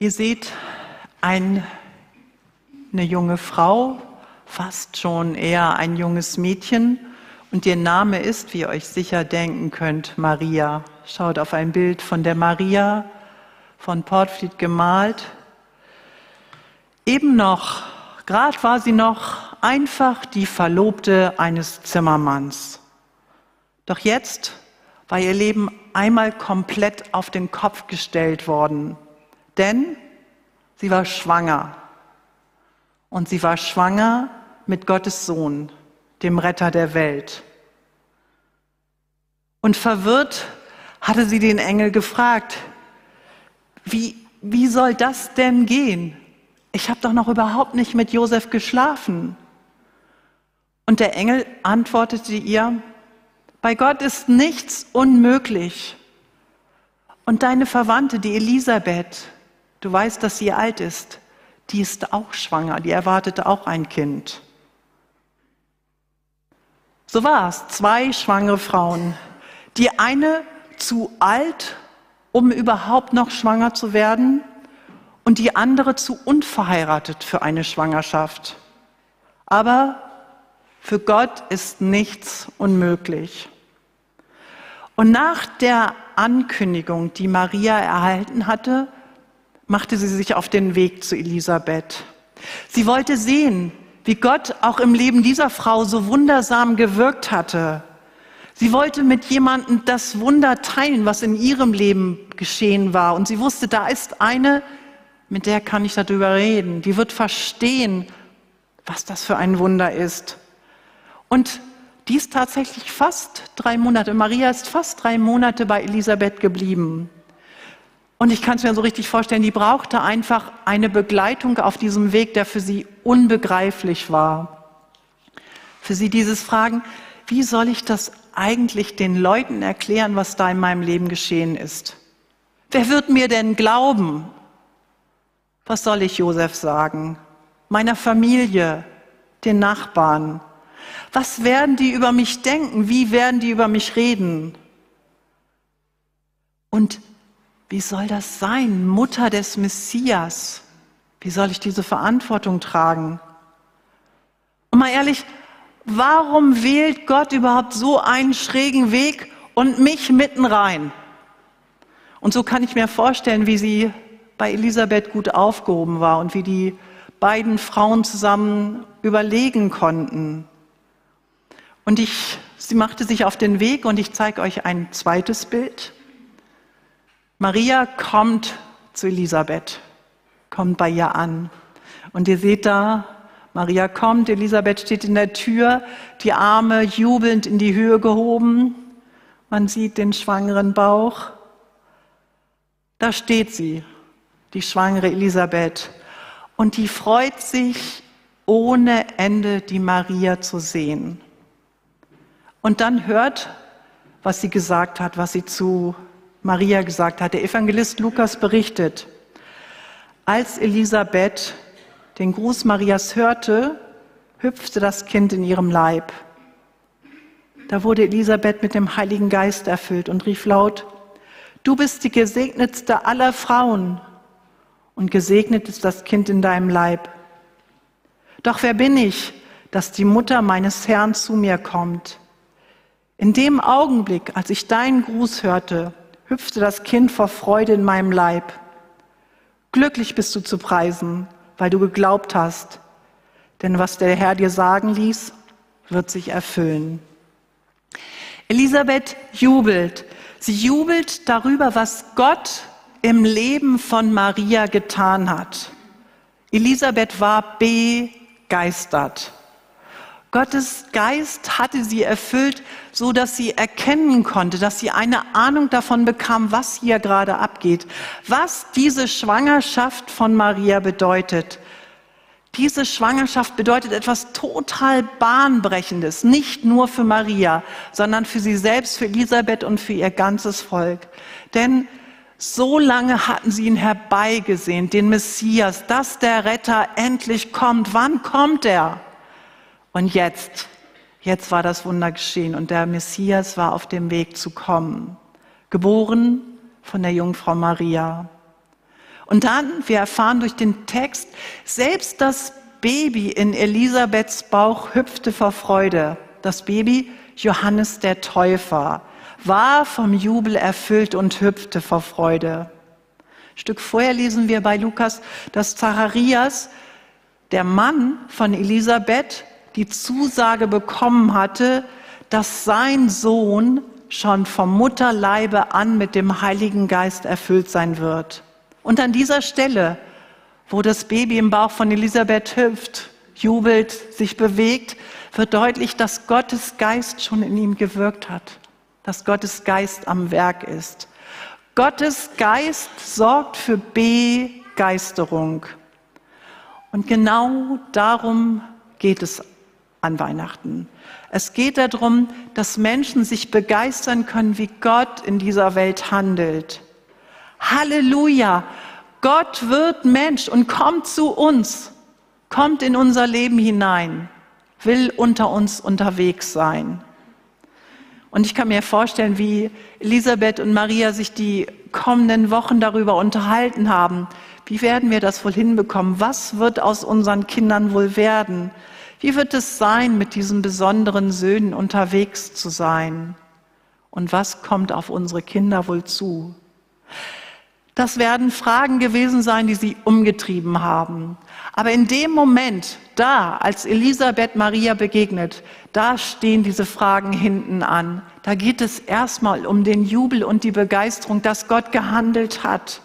Ihr seht ein, eine junge Frau, fast schon eher ein junges Mädchen. Und ihr Name ist, wie ihr euch sicher denken könnt, Maria. Schaut auf ein Bild von der Maria von Portfried gemalt. Eben noch, gerade war sie noch einfach die Verlobte eines Zimmermanns. Doch jetzt war ihr Leben einmal komplett auf den Kopf gestellt worden, denn sie war schwanger. Und sie war schwanger mit Gottes Sohn, dem Retter der Welt. Und verwirrt hatte sie den Engel gefragt, wie, wie soll das denn gehen? Ich habe doch noch überhaupt nicht mit Josef geschlafen. Und der Engel antwortete ihr, bei Gott ist nichts unmöglich. Und deine Verwandte, die Elisabeth, du weißt, dass sie alt ist, die ist auch schwanger, die erwartete auch ein Kind. So war es, zwei schwangere Frauen. Die eine zu alt, um überhaupt noch schwanger zu werden, und die andere zu unverheiratet für eine Schwangerschaft. Aber für Gott ist nichts unmöglich. Und nach der Ankündigung, die Maria erhalten hatte, machte sie sich auf den Weg zu Elisabeth. Sie wollte sehen, wie Gott auch im Leben dieser Frau so wundersam gewirkt hatte. Sie wollte mit jemandem das Wunder teilen, was in ihrem Leben geschehen war. Und sie wusste, da ist eine, mit der kann ich darüber reden. Die wird verstehen, was das für ein Wunder ist. Und die ist tatsächlich fast drei Monate, Maria ist fast drei Monate bei Elisabeth geblieben. Und ich kann es mir so richtig vorstellen, die brauchte einfach eine Begleitung auf diesem Weg, der für sie unbegreiflich war. Für sie dieses Fragen, wie soll ich das eigentlich den Leuten erklären, was da in meinem Leben geschehen ist? Wer wird mir denn glauben? Was soll ich Josef sagen? Meiner Familie, den Nachbarn? Was werden die über mich denken? Wie werden die über mich reden? Und wie soll das sein, Mutter des Messias? Wie soll ich diese Verantwortung tragen? Und mal ehrlich, warum wählt Gott überhaupt so einen schrägen Weg und mich mitten rein? Und so kann ich mir vorstellen, wie sie bei Elisabeth gut aufgehoben war und wie die beiden Frauen zusammen überlegen konnten. Und ich, sie machte sich auf den Weg und ich zeige euch ein zweites Bild. Maria kommt zu Elisabeth, kommt bei ihr an. Und ihr seht da, Maria kommt, Elisabeth steht in der Tür, die Arme jubelnd in die Höhe gehoben. Man sieht den schwangeren Bauch. Da steht sie, die schwangere Elisabeth. Und die freut sich ohne Ende, die Maria zu sehen und dann hört, was sie gesagt hat, was sie zu Maria gesagt hat. Der Evangelist Lukas berichtet, als Elisabeth den Gruß Marias hörte, hüpfte das Kind in ihrem Leib. Da wurde Elisabeth mit dem Heiligen Geist erfüllt und rief laut, Du bist die gesegnetste aller Frauen und gesegnet ist das Kind in deinem Leib. Doch wer bin ich, dass die Mutter meines Herrn zu mir kommt? In dem Augenblick, als ich deinen Gruß hörte, hüpfte das Kind vor Freude in meinem Leib. Glücklich bist du zu preisen, weil du geglaubt hast, denn was der Herr dir sagen ließ, wird sich erfüllen. Elisabeth jubelt. Sie jubelt darüber, was Gott im Leben von Maria getan hat. Elisabeth war begeistert. Gottes Geist hatte sie erfüllt, so dass sie erkennen konnte, dass sie eine Ahnung davon bekam, was hier gerade abgeht, was diese Schwangerschaft von Maria bedeutet. Diese Schwangerschaft bedeutet etwas total Bahnbrechendes, nicht nur für Maria, sondern für sie selbst, für Elisabeth und für ihr ganzes Volk. Denn so lange hatten sie ihn herbeigesehen, den Messias, dass der Retter endlich kommt. Wann kommt er? Und jetzt, jetzt war das Wunder geschehen und der Messias war auf dem Weg zu kommen, geboren von der Jungfrau Maria. Und dann, wir erfahren durch den Text, selbst das Baby in Elisabeths Bauch hüpfte vor Freude. Das Baby, Johannes der Täufer, war vom Jubel erfüllt und hüpfte vor Freude. Ein Stück vorher lesen wir bei Lukas, dass Zacharias, der Mann von Elisabeth, die Zusage bekommen hatte, dass sein Sohn schon vom Mutterleibe an mit dem Heiligen Geist erfüllt sein wird. Und an dieser Stelle, wo das Baby im Bauch von Elisabeth hüpft, jubelt, sich bewegt, wird deutlich, dass Gottes Geist schon in ihm gewirkt hat, dass Gottes Geist am Werk ist. Gottes Geist sorgt für Begeisterung. Und genau darum geht es an Weihnachten. Es geht darum, dass Menschen sich begeistern können, wie Gott in dieser Welt handelt. Halleluja! Gott wird Mensch und kommt zu uns, kommt in unser Leben hinein, will unter uns unterwegs sein. Und ich kann mir vorstellen, wie Elisabeth und Maria sich die kommenden Wochen darüber unterhalten haben. Wie werden wir das wohl hinbekommen? Was wird aus unseren Kindern wohl werden? Wie wird es sein, mit diesen besonderen Söhnen unterwegs zu sein? Und was kommt auf unsere Kinder wohl zu? Das werden Fragen gewesen sein, die sie umgetrieben haben. Aber in dem Moment, da, als Elisabeth Maria begegnet, da stehen diese Fragen hinten an. Da geht es erstmal um den Jubel und die Begeisterung, dass Gott gehandelt hat.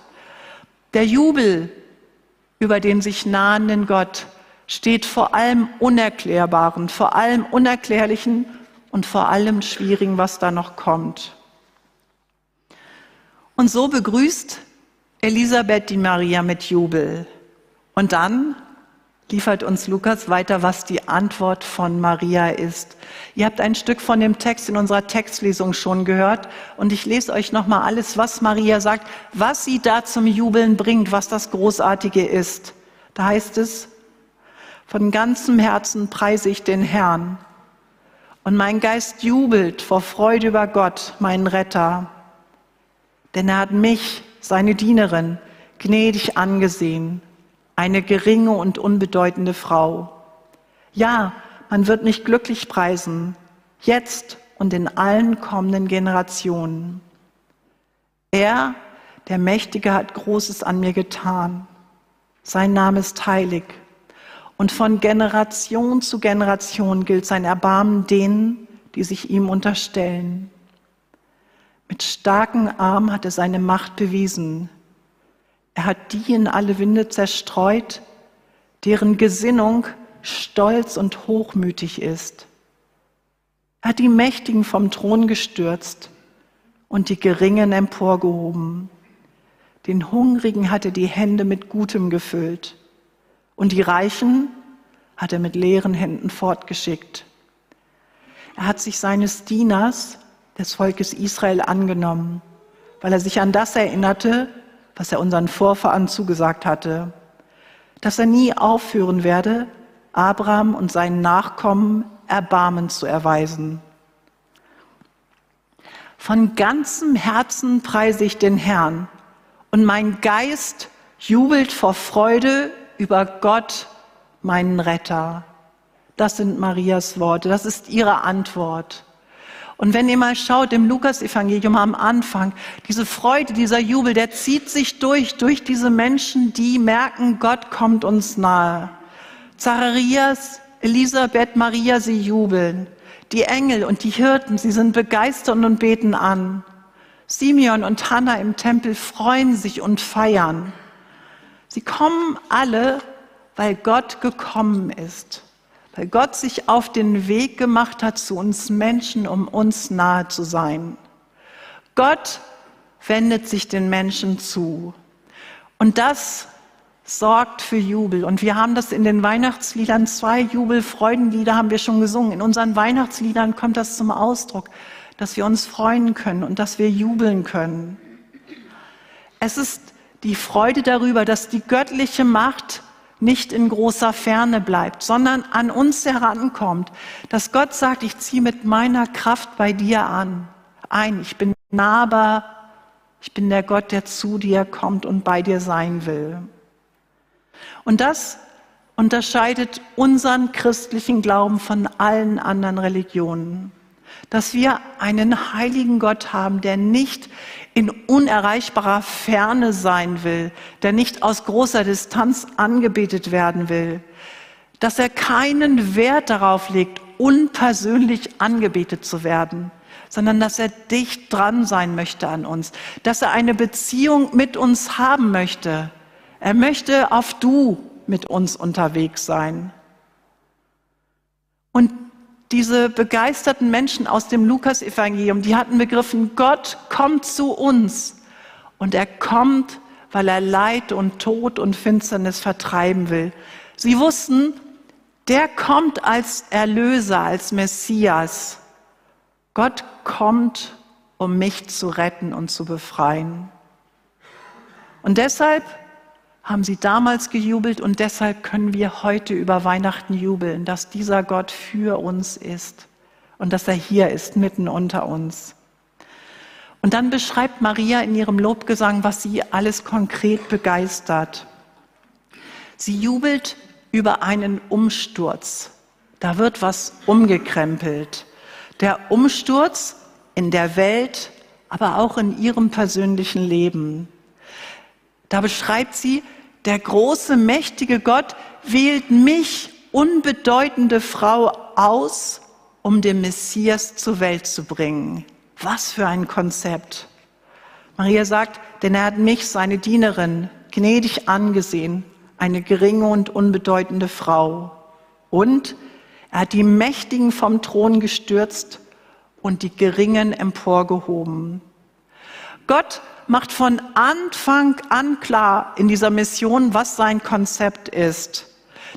Der Jubel über den sich nahenden Gott, steht vor allem Unerklärbaren, vor allem Unerklärlichen und vor allem Schwierigen, was da noch kommt. Und so begrüßt Elisabeth die Maria mit Jubel. Und dann liefert uns Lukas weiter, was die Antwort von Maria ist. Ihr habt ein Stück von dem Text in unserer Textlesung schon gehört und ich lese euch nochmal alles, was Maria sagt, was sie da zum Jubeln bringt, was das Großartige ist. Da heißt es, von ganzem Herzen preise ich den Herrn. Und mein Geist jubelt vor Freude über Gott, meinen Retter. Denn er hat mich, seine Dienerin, gnädig angesehen, eine geringe und unbedeutende Frau. Ja, man wird mich glücklich preisen, jetzt und in allen kommenden Generationen. Er, der Mächtige, hat Großes an mir getan. Sein Name ist heilig. Und von Generation zu Generation gilt sein Erbarmen denen, die sich ihm unterstellen. Mit starken Arm hat er seine Macht bewiesen. Er hat die in alle Winde zerstreut, deren Gesinnung stolz und hochmütig ist. Er hat die Mächtigen vom Thron gestürzt und die Geringen emporgehoben. Den Hungrigen hat er die Hände mit Gutem gefüllt und die Reichen hat er mit leeren Händen fortgeschickt. Er hat sich seines Dieners, des Volkes Israel, angenommen, weil er sich an das erinnerte, was er unseren Vorfahren zugesagt hatte, dass er nie aufhören werde, Abraham und seinen Nachkommen Erbarmen zu erweisen. Von ganzem Herzen preise ich den Herrn und mein Geist jubelt vor Freude über Gott, meinen Retter. Das sind Marias Worte, das ist ihre Antwort. Und wenn ihr mal schaut im Lukas-Evangelium am Anfang, diese Freude, dieser Jubel, der zieht sich durch, durch diese Menschen, die merken, Gott kommt uns nahe. Zacharias, Elisabeth, Maria, sie jubeln. Die Engel und die Hirten, sie sind begeistert und beten an. Simeon und Hannah im Tempel freuen sich und feiern. Sie kommen alle, weil Gott gekommen ist, weil Gott sich auf den Weg gemacht hat zu uns Menschen, um uns nahe zu sein. Gott wendet sich den Menschen zu. Und das sorgt für Jubel. Und wir haben das in den Weihnachtsliedern, zwei Jubelfreudenlieder haben wir schon gesungen. In unseren Weihnachtsliedern kommt das zum Ausdruck, dass wir uns freuen können und dass wir jubeln können. Es ist die Freude darüber, dass die göttliche Macht nicht in großer Ferne bleibt, sondern an uns herankommt, dass Gott sagt, ich ziehe mit meiner Kraft bei dir an, ein, ich bin nahbar Ich bin der Gott, der zu dir kommt und bei dir sein will. Und das unterscheidet unseren christlichen Glauben von allen anderen Religionen. Dass wir einen heiligen Gott haben, der nicht in unerreichbarer Ferne sein will, der nicht aus großer Distanz angebetet werden will, dass er keinen Wert darauf legt, unpersönlich angebetet zu werden, sondern dass er dicht dran sein möchte an uns, dass er eine Beziehung mit uns haben möchte. Er möchte auf Du mit uns unterwegs sein. Und diese begeisterten Menschen aus dem Lukasevangelium, die hatten begriffen, Gott kommt zu uns. Und er kommt, weil er Leid und Tod und Finsternis vertreiben will. Sie wussten, der kommt als Erlöser, als Messias. Gott kommt, um mich zu retten und zu befreien. Und deshalb haben sie damals gejubelt und deshalb können wir heute über Weihnachten jubeln, dass dieser Gott für uns ist und dass er hier ist, mitten unter uns. Und dann beschreibt Maria in ihrem Lobgesang, was sie alles konkret begeistert. Sie jubelt über einen Umsturz. Da wird was umgekrempelt. Der Umsturz in der Welt, aber auch in ihrem persönlichen Leben. Da beschreibt sie, der große, mächtige Gott wählt mich, unbedeutende Frau, aus, um den Messias zur Welt zu bringen. Was für ein Konzept. Maria sagt, denn er hat mich, seine Dienerin, gnädig angesehen, eine geringe und unbedeutende Frau. Und er hat die Mächtigen vom Thron gestürzt und die Geringen emporgehoben. Gott macht von Anfang an klar in dieser Mission, was sein Konzept ist.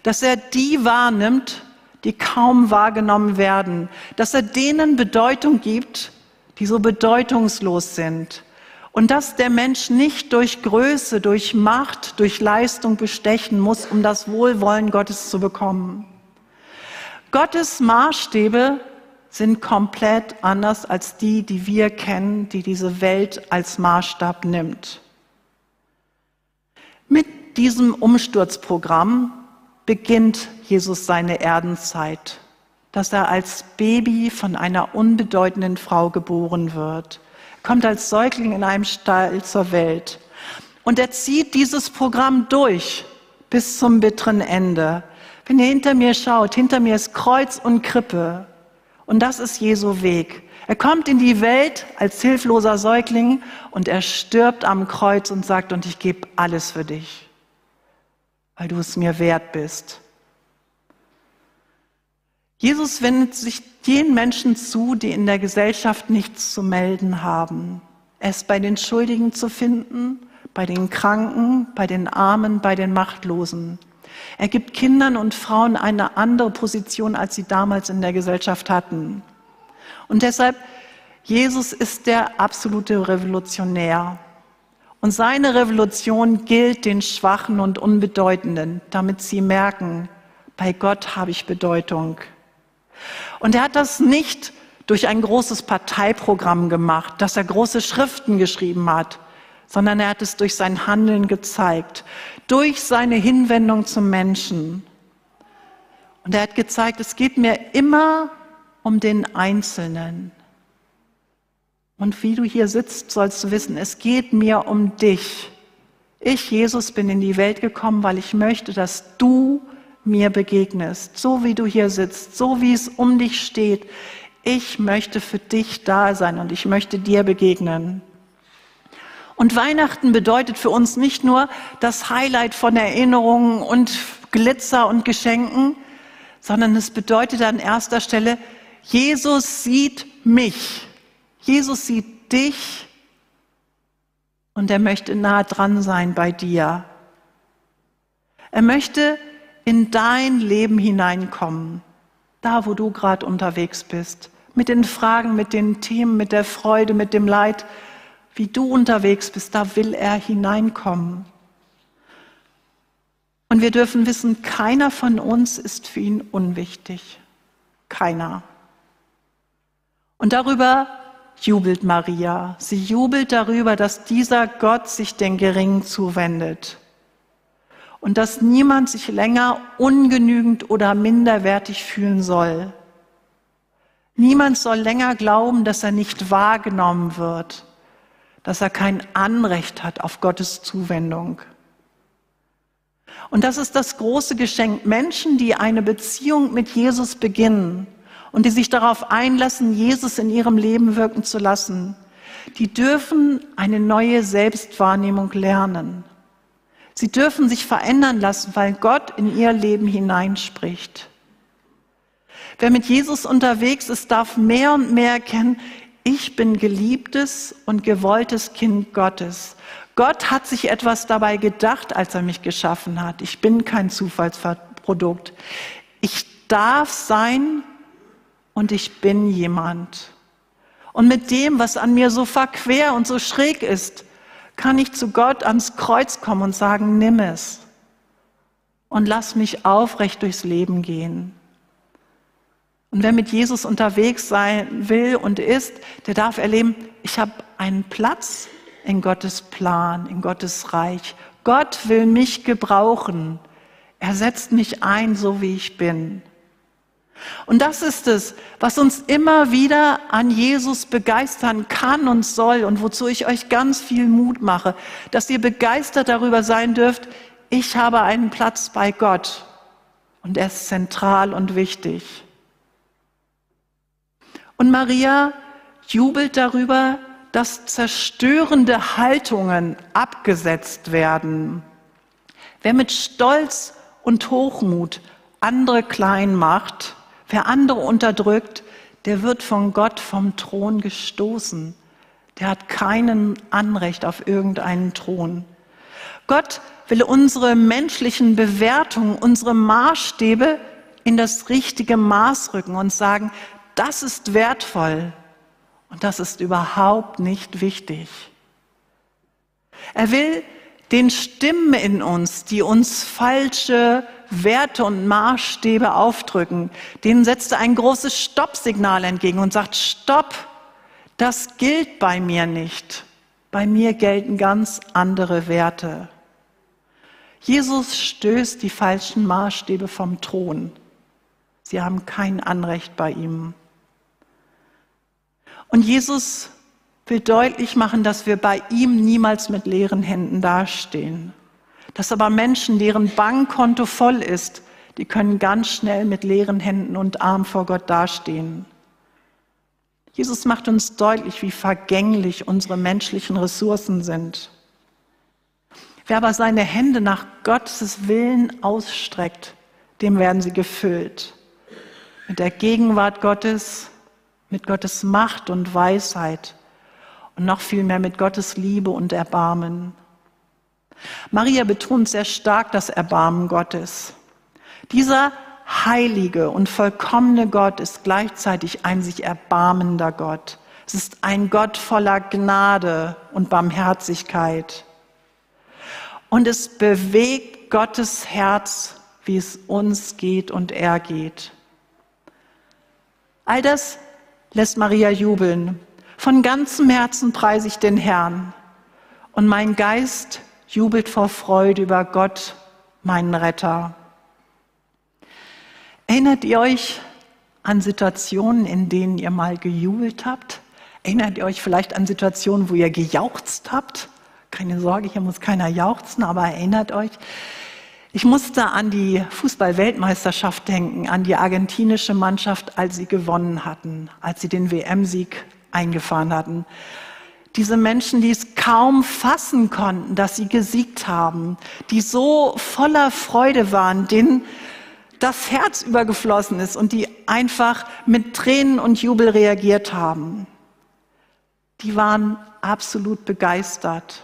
Dass er die wahrnimmt, die kaum wahrgenommen werden. Dass er denen Bedeutung gibt, die so bedeutungslos sind. Und dass der Mensch nicht durch Größe, durch Macht, durch Leistung bestechen muss, um das Wohlwollen Gottes zu bekommen. Gottes Maßstäbe sind komplett anders als die, die wir kennen, die diese Welt als Maßstab nimmt. Mit diesem Umsturzprogramm beginnt Jesus seine Erdenzeit, dass er als Baby von einer unbedeutenden Frau geboren wird. Kommt als Säugling in einem Stall zur Welt. Und er zieht dieses Programm durch bis zum bitteren Ende. Wenn ihr hinter mir schaut, hinter mir ist Kreuz und Krippe. Und das ist Jesu Weg. Er kommt in die Welt als hilfloser Säugling und er stirbt am Kreuz und sagt, und ich gebe alles für dich, weil du es mir wert bist. Jesus wendet sich den Menschen zu, die in der Gesellschaft nichts zu melden haben. Er ist bei den Schuldigen zu finden, bei den Kranken, bei den Armen, bei den Machtlosen. Er gibt Kindern und Frauen eine andere Position, als sie damals in der Gesellschaft hatten. Und deshalb, Jesus ist der absolute Revolutionär. Und seine Revolution gilt den Schwachen und Unbedeutenden, damit sie merken, bei Gott habe ich Bedeutung. Und er hat das nicht durch ein großes Parteiprogramm gemacht, dass er große Schriften geschrieben hat, sondern er hat es durch sein Handeln gezeigt, durch seine Hinwendung zum Menschen. Und er hat gezeigt, es geht mir immer um den Einzelnen. Und wie du hier sitzt, sollst du wissen, es geht mir um dich. Ich, Jesus, bin in die Welt gekommen, weil ich möchte, dass du mir begegnest, so wie du hier sitzt, so wie es um dich steht. Ich möchte für dich da sein und ich möchte dir begegnen. Und Weihnachten bedeutet für uns nicht nur das Highlight von Erinnerungen und Glitzer und Geschenken, sondern es bedeutet an erster Stelle, Jesus sieht mich. Jesus sieht dich und er möchte nah dran sein bei dir. Er möchte in dein Leben hineinkommen, da wo du gerade unterwegs bist, mit den Fragen, mit den Themen, mit der Freude, mit dem Leid, wie du unterwegs bist, da will er hineinkommen. Und wir dürfen wissen, keiner von uns ist für ihn unwichtig. Keiner. Und darüber jubelt Maria. Sie jubelt darüber, dass dieser Gott sich den Geringen zuwendet und dass niemand sich länger ungenügend oder minderwertig fühlen soll. Niemand soll länger glauben, dass er nicht wahrgenommen wird, dass er kein Anrecht hat auf Gottes Zuwendung. Und das ist das große Geschenk. Menschen, die eine Beziehung mit Jesus beginnen und die sich darauf einlassen, Jesus in ihrem Leben wirken zu lassen, die dürfen eine neue Selbstwahrnehmung lernen. Sie dürfen sich verändern lassen, weil Gott in ihr Leben hineinspricht. Wer mit Jesus unterwegs ist, darf mehr und mehr erkennen, ich bin geliebtes und gewolltes Kind Gottes. Gott hat sich etwas dabei gedacht, als er mich geschaffen hat. Ich bin kein Zufallsprodukt. Ich darf sein und ich bin jemand. Und mit dem, was an mir so verquer und so schräg ist, kann ich zu Gott ans Kreuz kommen und sagen, nimm es und lass mich aufrecht durchs Leben gehen. Und wer mit Jesus unterwegs sein will und ist, der darf erleben, ich habe einen Platz in Gottes Plan, in Gottes Reich. Gott will mich gebrauchen. Er setzt mich ein, so wie ich bin. Und das ist es, was uns immer wieder an Jesus begeistern kann und soll und wozu ich euch ganz viel Mut mache, dass ihr begeistert darüber sein dürft, ich habe einen Platz bei Gott und er ist zentral und wichtig. Und Maria jubelt darüber, dass zerstörende Haltungen abgesetzt werden. Wer mit Stolz und Hochmut andere klein macht, wer andere unterdrückt, der wird von Gott vom Thron gestoßen. Der hat keinen Anrecht auf irgendeinen Thron. Gott will unsere menschlichen Bewertungen, unsere Maßstäbe in das richtige Maß rücken und sagen, das ist wertvoll und das ist überhaupt nicht wichtig. Er will den Stimmen in uns, die uns falsche Werte und Maßstäbe aufdrücken, denen setzt er ein großes Stoppsignal entgegen und sagt, Stopp, das gilt bei mir nicht. Bei mir gelten ganz andere Werte. Jesus stößt die falschen Maßstäbe vom Thron. Sie haben kein Anrecht bei ihm. Und Jesus will deutlich machen, dass wir bei ihm niemals mit leeren Händen dastehen. Dass aber Menschen, deren Bankkonto voll ist, die können ganz schnell mit leeren Händen und Armen vor Gott dastehen. Jesus macht uns deutlich, wie vergänglich unsere menschlichen Ressourcen sind. Wer aber seine Hände nach Gottes Willen ausstreckt, dem werden sie gefüllt. Mit der Gegenwart Gottes, mit Gottes Macht und Weisheit und noch viel mehr mit Gottes Liebe und Erbarmen. Maria betont sehr stark das Erbarmen Gottes. Dieser heilige und vollkommene Gott ist gleichzeitig ein sich erbarmender Gott. Es ist ein Gott voller Gnade und Barmherzigkeit. Und es bewegt Gottes Herz, wie es uns geht und er geht. All das lässt Maria jubeln. Von ganzem Herzen preise ich den Herrn. Und mein Geist jubelt vor Freude über Gott, meinen Retter. Erinnert ihr euch an Situationen, in denen ihr mal gejubelt habt? Erinnert ihr euch vielleicht an Situationen, wo ihr gejauchzt habt? Keine Sorge, hier muss keiner jauchzen, aber erinnert euch. Ich musste an die Fußball-Weltmeisterschaft denken, an die argentinische Mannschaft, als sie gewonnen hatten, als sie den WM-Sieg eingefahren hatten. Diese Menschen, die es kaum fassen konnten, dass sie gesiegt haben, die so voller Freude waren, denen das Herz übergeflossen ist und die einfach mit Tränen und Jubel reagiert haben. Die waren absolut begeistert.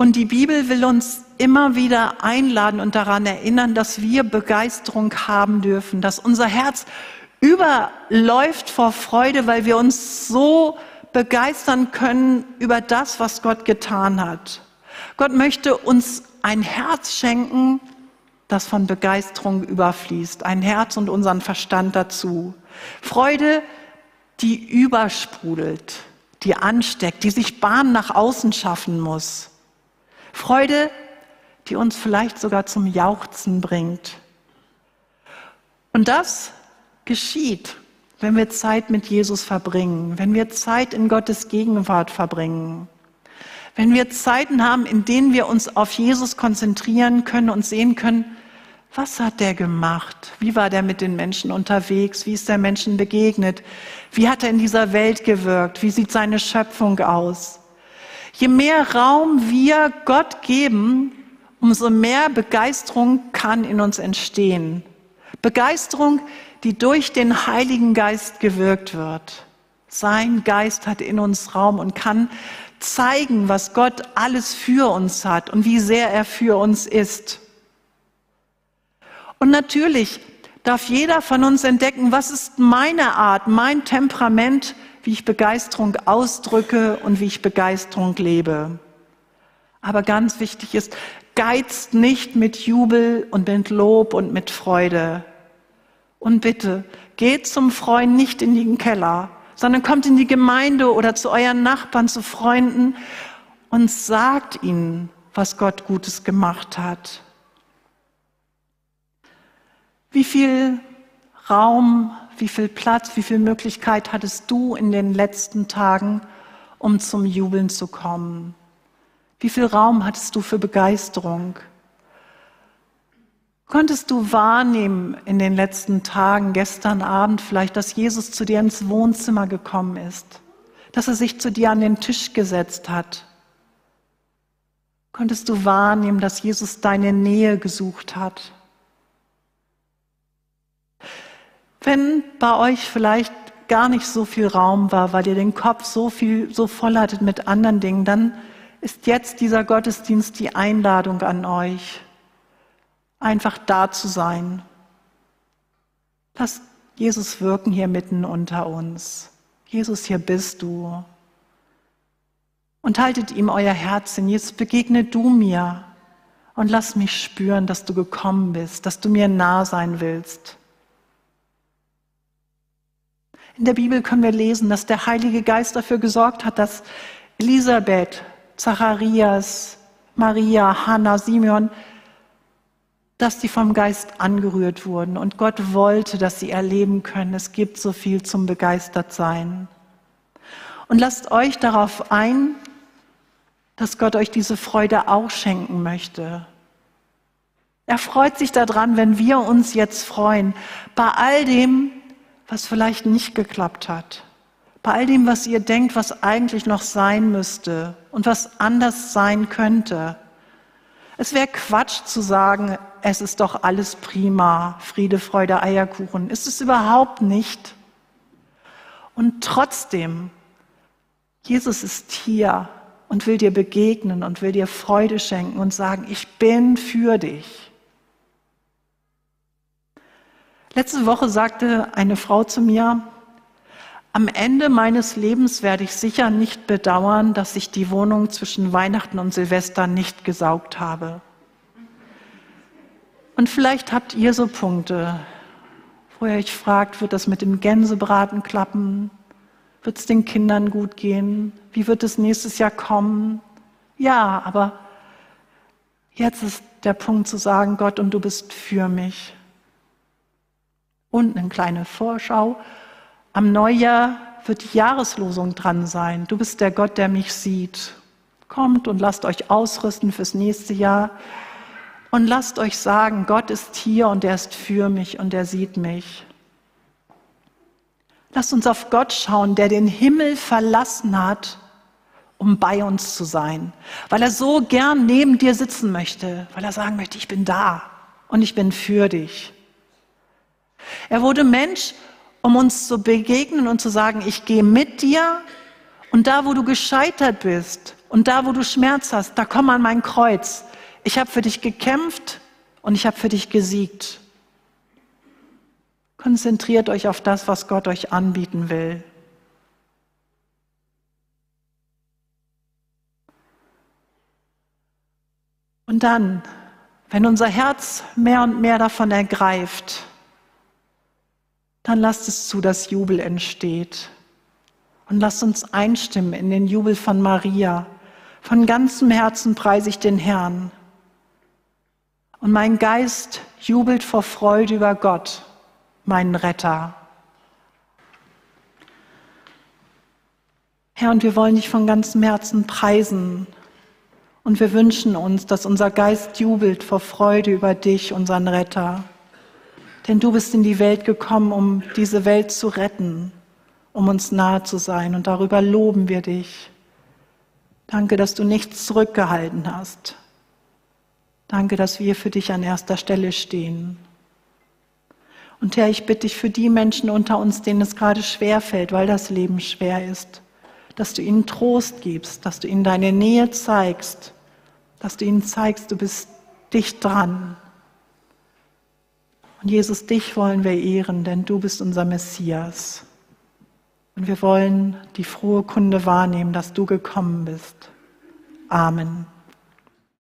Und die Bibel will uns immer wieder einladen und daran erinnern, dass wir Begeisterung haben dürfen, dass unser Herz überläuft vor Freude, weil wir uns so begeistern können über das, was Gott getan hat. Gott möchte uns ein Herz schenken, das von Begeisterung überfließt, ein Herz und unseren Verstand dazu. Freude die übersprudelt, die ansteckt, die sich Bahn nach außen schaffen muss. Freude, die uns vielleicht sogar zum Jauchzen bringt. Und das geschieht, wenn wir Zeit mit Jesus verbringen, wenn wir Zeit in Gottes Gegenwart verbringen, wenn wir Zeiten haben, in denen wir uns auf Jesus konzentrieren können und sehen können, was hat der gemacht? Wie war der mit den Menschen unterwegs? Wie ist der Menschen begegnet? Wie hat er in dieser Welt gewirkt? Wie sieht seine Schöpfung aus? Je mehr Raum wir Gott geben, umso mehr Begeisterung kann in uns entstehen. Begeisterung, die durch den Heiligen Geist gewirkt wird. Sein Geist hat in uns Raum und kann zeigen, was Gott alles für uns hat und wie sehr er für uns ist. Und natürlich darf jeder von uns entdecken, was ist meine Art, mein Temperament, wie ich Begeisterung ausdrücke und wie ich Begeisterung lebe. Aber ganz wichtig ist, geizt nicht mit Jubel und mit Lob und mit Freude. Und bitte, geht zum Freund nicht in den Keller, sondern kommt in die Gemeinde oder zu euren Nachbarn, zu Freunden und sagt ihnen, was Gott Gutes gemacht hat. Wie viel Raum, wie viel Platz, wie viel Möglichkeit hattest du in den letzten Tagen, um zum Jubeln zu kommen? Wie viel Raum hattest du für Begeisterung? Konntest du wahrnehmen in den letzten Tagen, gestern Abend vielleicht, dass Jesus zu dir ins Wohnzimmer gekommen ist, dass er sich zu dir an den Tisch gesetzt hat? Konntest du wahrnehmen, dass Jesus deine Nähe gesucht hat? Wenn bei euch vielleicht gar nicht so viel Raum war, weil ihr den Kopf so viel, so voll hattet mit anderen Dingen, dann ist jetzt dieser Gottesdienst die Einladung an euch, einfach da zu sein. Lass Jesus wirken hier mitten unter uns. Jesus, hier bist du. Und haltet ihm euer Herz hin. Jetzt begegne du mir und lass mich spüren, dass du gekommen bist, dass du mir nah sein willst. In der Bibel können wir lesen, dass der Heilige Geist dafür gesorgt hat, dass Elisabeth, Zacharias, Maria, Hannah, Simeon, dass sie vom Geist angerührt wurden. Und Gott wollte, dass sie erleben können, es gibt so viel zum Begeistertsein. Und lasst euch darauf ein, dass Gott euch diese Freude auch schenken möchte. Er freut sich daran, wenn wir uns jetzt freuen, bei all dem, was vielleicht nicht geklappt hat. Bei all dem, was ihr denkt, was eigentlich noch sein müsste und was anders sein könnte. Es wäre Quatsch zu sagen, es ist doch alles prima, Friede, Freude, Eierkuchen. Ist es überhaupt nicht. Und trotzdem, Jesus ist hier und will dir begegnen und will dir Freude schenken und sagen, ich bin für dich. Letzte Woche sagte eine Frau zu mir, am Ende meines Lebens werde ich sicher nicht bedauern, dass ich die Wohnung zwischen Weihnachten und Silvester nicht gesaugt habe. Und vielleicht habt ihr so Punkte, wo ihr euch fragt, wird das mit dem Gänsebraten klappen? Wird es den Kindern gut gehen? Wie wird es nächstes Jahr kommen? Ja, aber jetzt ist der Punkt zu sagen, Gott, und du bist für mich. Und eine kleine Vorschau. Am Neujahr wird die Jahreslosung dran sein. Du bist der Gott, der mich sieht. Kommt und lasst euch ausrüsten fürs nächste Jahr. Und lasst euch sagen, Gott ist hier und er ist für mich und er sieht mich. Lasst uns auf Gott schauen, der den Himmel verlassen hat, um bei uns zu sein, weil er so gern neben dir sitzen möchte, weil er sagen möchte, ich bin da und ich bin für dich. Er wurde Mensch, um uns zu begegnen und zu sagen, ich gehe mit dir und da, wo du gescheitert bist und da, wo du Schmerz hast, da komm an mein Kreuz. Ich habe für dich gekämpft und ich habe für dich gesiegt. Konzentriert euch auf das, was Gott euch anbieten will. Und dann, wenn unser Herz mehr und mehr davon ergreift, dann lasst es zu, dass Jubel entsteht. Und lass uns einstimmen in den Jubel von Maria. Von ganzem Herzen preise ich den Herrn. Und mein Geist jubelt vor Freude über Gott, meinen Retter. Herr, und wir wollen dich von ganzem Herzen preisen. Und wir wünschen uns, dass unser Geist jubelt vor Freude über dich, unseren Retter. Denn du bist in die Welt gekommen, um diese Welt zu retten, um uns nahe zu sein. Und darüber loben wir dich. Danke, dass du nichts zurückgehalten hast. Danke, dass wir für dich an erster Stelle stehen. Und Herr, ich bitte dich für die Menschen unter uns, denen es gerade schwer fällt, weil das Leben schwer ist dass du ihnen Trost gibst, dass du ihnen deine Nähe zeigst, dass du ihnen zeigst, du bist dicht dran. Und Jesus, dich wollen wir ehren, denn du bist unser Messias. Und wir wollen die frohe Kunde wahrnehmen, dass du gekommen bist. Amen.